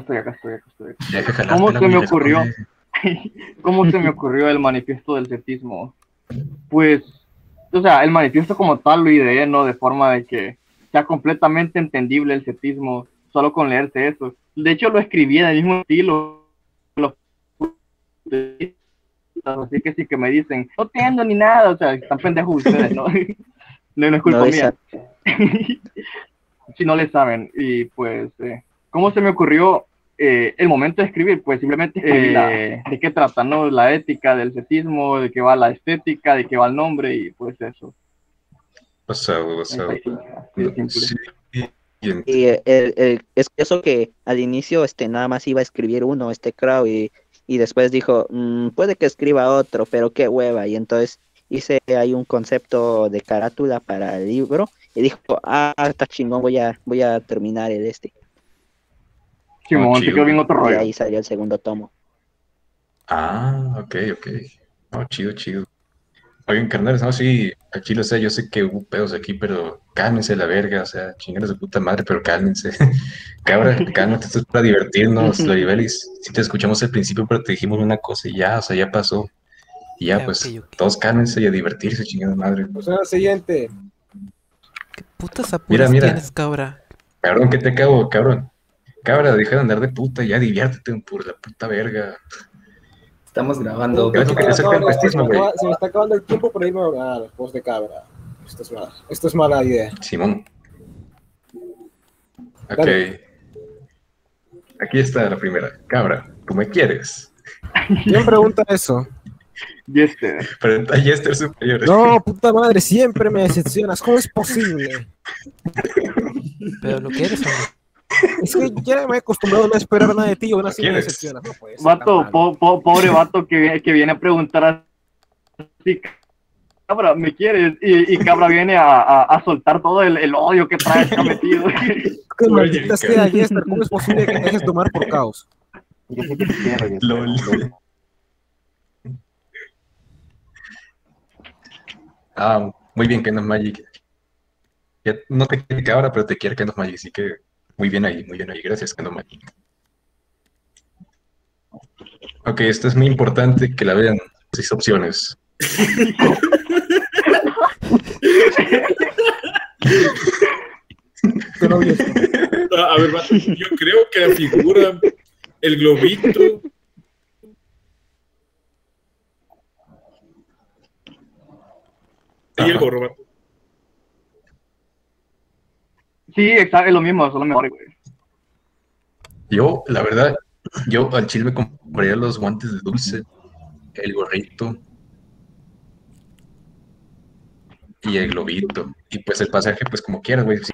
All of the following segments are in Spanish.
estoy, acá estoy, acá estoy. Ya que jalaste ¿Cómo se me ocurrió? ¿Cómo se me ocurrió el manifiesto del cetismo? Pues, o sea, el manifiesto como tal lo ideé, ¿no? De forma de que sea completamente entendible el cetismo solo con leerse eso. De hecho, lo escribí en el mismo estilo. Así que sí que me dicen, no entiendo ni nada, o sea, están pendejos ustedes, ¿no? No, no es culpa No, mía. si no le saben. Y pues, eh, ¿cómo se me ocurrió eh, el momento de escribir? Pues simplemente escribí la- de qué trata, ¿no? La ética del cetismo, de qué va la estética, de qué va el nombre y pues eso. Pasado, pasado. Sí, y Y el- el- es eso que al inicio este nada más iba a escribir uno, este Crow, y, y después dijo, "Mm, puede que escriba otro, pero qué hueva. Y entonces hice ahí un concepto de carátula para el libro y dijo, ah, está chingón, voy a, voy a terminar el este. Simón, te chido. quedó bien otro Y rollo. ahí salió el segundo tomo. Ah, ok, ok. No, chido, chido. Oigan, carnales, no, sí, al chile, o sea, yo sé que hubo pedos aquí, pero cálmense la verga, o sea, chingados de puta madre, pero cálmense. Cabra, cálmate, esto es para divertirnos, Loribelis. Si te escuchamos al principio, pero te dijimos una cosa y ya, o sea, ya pasó. Y ya, pues, todos cálmense y a divertirse, chingada madre. O sea, siguiente. ¿Qué putas Mira, apuras mira. tienes, cabra? Cabrón, ¿qué te acabo, cabrón? Cabra, deja de andar de puta, ya diviértete por la puta verga. Estamos grabando. No, no, se me güey. acaba- Se me está acabando el tiempo para irme a la voz de cabra. Esto es mala, esto es mala idea. Simón. Ok. Dale. Aquí está la primera. Cabra, ¿tú me quieres? ¿Quién pregunta eso? Y este, Pero a Jester Superior. No, puta madre, siempre me decepcionas. ¿Cómo es posible? Pero lo que eres, hombre. Es que ya me he acostumbrado a no esperar nada de ti y aún así me ¿Quieres? decepcionas. No puede ser vato, po- po- pobre vato que, viene- que viene a preguntar así, cabra, ¿me quieres? Y, y cabra viene a, a- a soltar todo el, el odio que trae acá metido. Que Oye, maldita sea. Jester, ¿cómo es posible que te dejes tomar por caos? Yo sé que te quiero. Lol. Ah, muy bien, Kenneth Magic. Ya no te quiere cabra, pero te quiere Kenneth Magic, así que muy bien ahí, muy bien ahí. Gracias, Magic. Ok, esto es muy importante que la vean. Seis opciones. No. A ver, yo creo que la figura, el globito. Y el gorro, vato. Sí, exacto, es lo mismo, solo mejor, güey. Yo, la verdad, yo al chile me compraría los guantes de dulce, el gorrito y el globito. Y pues el pasaje, pues como quieras, güey. Sí,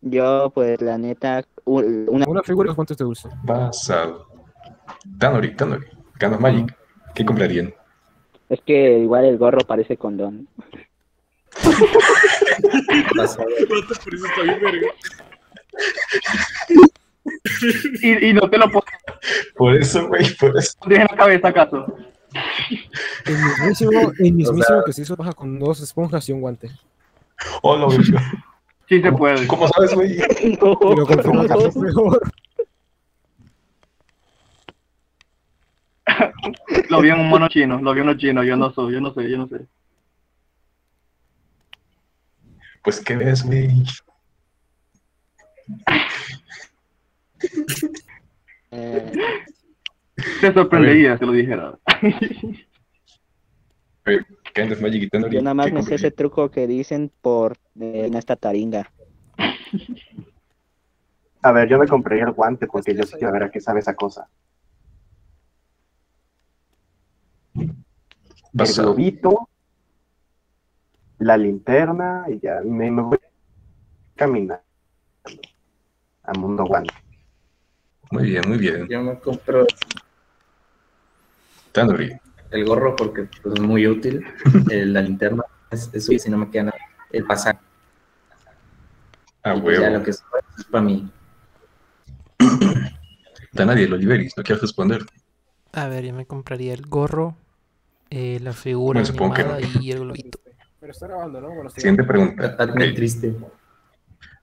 Yo, pues, la neta, una Una figura y los guantes de dulce. Pasado. Tanori, Tanori, Canos Magic. ¿Qué comprarían? es que igual el gorro parece condón. Y, y no te lo puedo Por eso, güey, por eso. en la cabeza, ¿acaso? El mismísimo, el mismísimo que se hizo baja con dos esponjas y un guante. Oh, lo Sí se puede. ¿Cómo sabes, güey? Lo es mejor. Lo vi en un mono chino, lo vi en uno chino, yo no soy, yo no sé, yo no sé. Pues, ¿qué ves, güey? Eh, Te sorprendería si lo dijera. Canos Magic y Tanori. yo nada más ¿qué me sé ese truco que dicen por eh, en esta taringa. A ver, yo me compraría el guante porque yo sí quiero ver a qué sabe esa cosa. El globito, la linterna y ya me, me voy caminando a mundo guante. Muy bien, muy bien. Yo me compro Tanori. el gorro porque pues, es muy útil. Eh, la linterna es, es útil si no me queda nada. El pasaje. Ah, pues ya huevo. lo que es, es para mí. Tanadi, el Oliveris, no quiero responder. A ver, yo me compraría el gorro, eh, la figura Bueno, supongo que animada no. y el globito. Pero está grabando, ¿no? Bueno, Siguiente pregunta. Está muy Ok. triste.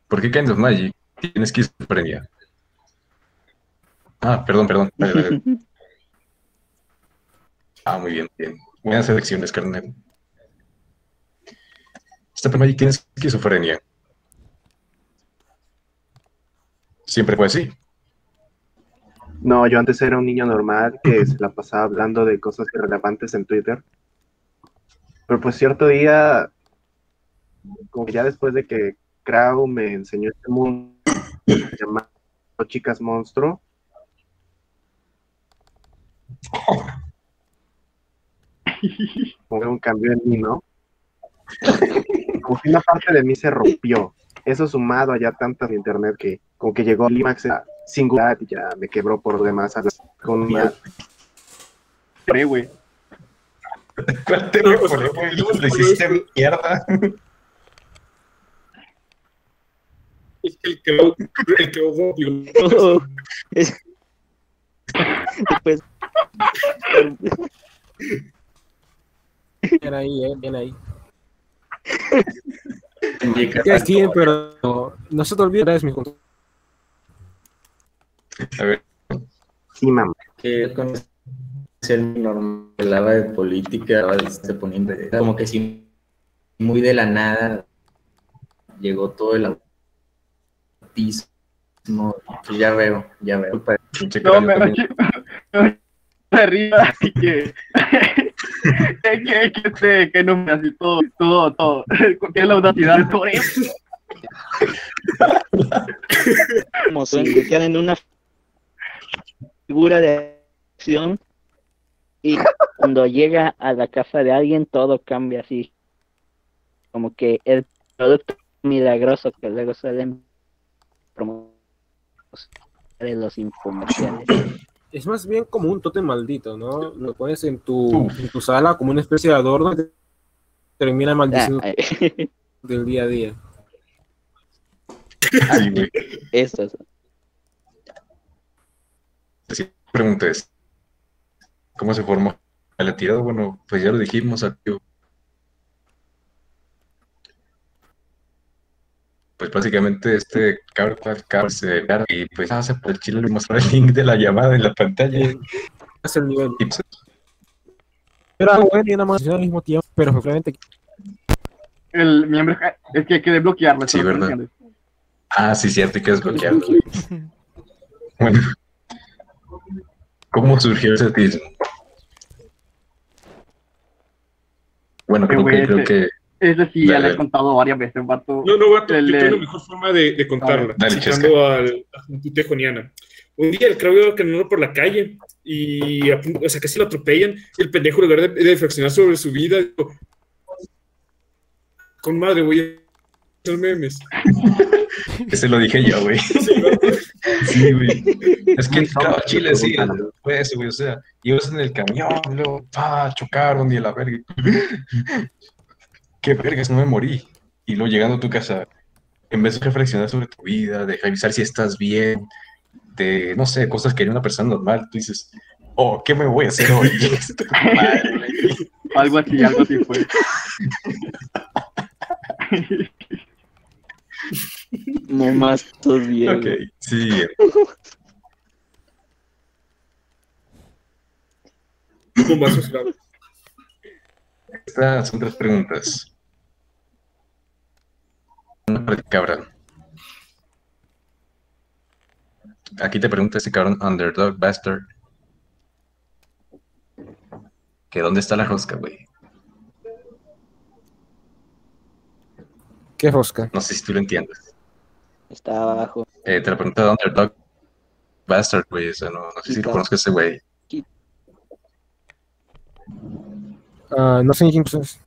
¿Por qué Canos Magic tiene esquizofrenia. Ah, perdón, perdón. Dale, dale. Ah, muy bien, bien. Buenas elecciones, carnal. Esta prima tiene esquizofrenia. Siempre fue así. No, yo antes era un niño normal que se la pasaba hablando de cosas irrelevantes en Twitter. Pero pues cierto día, como que ya después de que Krau me enseñó este mundo llamado Chicas Monstruo, como que un cambio en mí, ¿no? Como que una parte de mí se rompió. Eso sumado a ya tantas de internet que como que llegó al clímax a singular y ya me quebró por demás hablar con una güey. ¿Cuál te No, lo Lo hiciste mierda. Es que el crowd, el crowd es- Después, Bien ahí, eh, bien ahí. Ya sí, pero no se te olvide, es mi. A ver, sí, mamá. que con normal hablaba de política, hablaba de- se ponía de- como que sí, muy de la nada llegó todo el autismo. Pues ya veo, ya veo. No, me, río, así que. que, que, que, este, que no me hace todo, todo, todo. Tiene la audacidad por eso. como se convirtieron en una figura de acción y cuando llega a la casa de alguien todo cambia así como que el producto milagroso que luego salen promociones de los infomerciales Es más bien como un tótem maldito, ¿no? Lo pones en tu, en tu sala como una especie de adorno que termina Ah, maldiciendo eh, del día a día. Güey. eso es. ¿Cómo se formó la tirada? Bueno, pues ya lo dijimos. activo. Pues básicamente este cabrón, cabrón se y pues hace por el chile le mostró el link de la llamada en la pantalla. Es el nivel. Y pues, Era bueno y nada más al mismo tiempo, pero efectivamente El miembro es que hay que desbloquearlo. Sí, no ¿verdad? ah, sí, cierto, hay que desbloquearlo. Bueno, ¿cómo surgió el setismo? Bueno, creo güey, que, creo ese- que Ese sí, ya le he contado varias veces, vato. No, no, vato, El- yo tengo la mejor forma de, de contarla, Dale, citando al, a. Un día el crowd iba caminando por la calle y, o sea, casi lo atropellan. Y el pendejo, en lugar de, de reflexionar sobre su vida, dijo, con madre, voy a hacer memes. ese lo dije yo, güey. Sí, güey. Es que, tonto, Chile, sí, eso, güey. O sea, ibas en el camión, luego, pa, chocaron y a la verga. Qué vergas, no me morí. Y luego llegando a tu casa, en vez de reflexionar sobre tu vida, de revisar si estás bien, de, no sé, cosas que haría una persona normal, tú dices, oh, ¿qué me voy a hacer hoy? Algo así, algo así fue. No más tus bien Ok, sí. Bombazos, claro. Estas son tres preguntas. Una para cabrón. Aquí te pregunta este cabrón Underdog Bastard. Que dónde está la rosca, güey. qué rosca. No sé si tú lo entiendes. Está abajo Eh, te la pregunta de Underdog Bastard, güey. O sea, no, no sé si lo conozco ese güey. Ah, no sé ni quién es.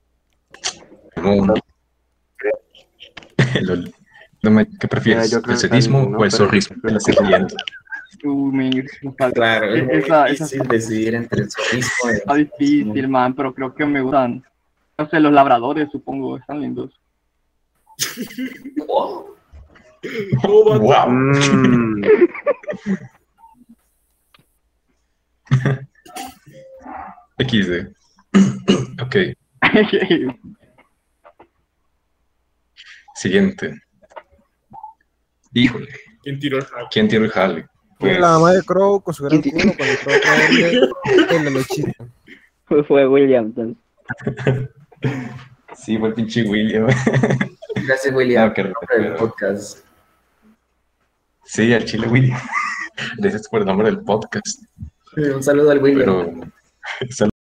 No, Lol. No me- ¿Qué prefieres? ¿El ¿no? o el zorrismo? Claro, es difícil decidir entre el y Está difícil, man, pero creo que me gustan. No sé, los labradores, supongo, están lindos. Wow. Mm. XD. ok. Siguiente. Híjole. ¿Quién tiró el jale? ¿Quién tiró el. Pues, pues, la mamá de Crow con su gran culo cuando. Fue William, sí, fue el pinche William. Gracias, William, no, por el podcast. Sí, al Chile Willy. Gracias por el nombre del podcast. Un saludo al Willy. Pero,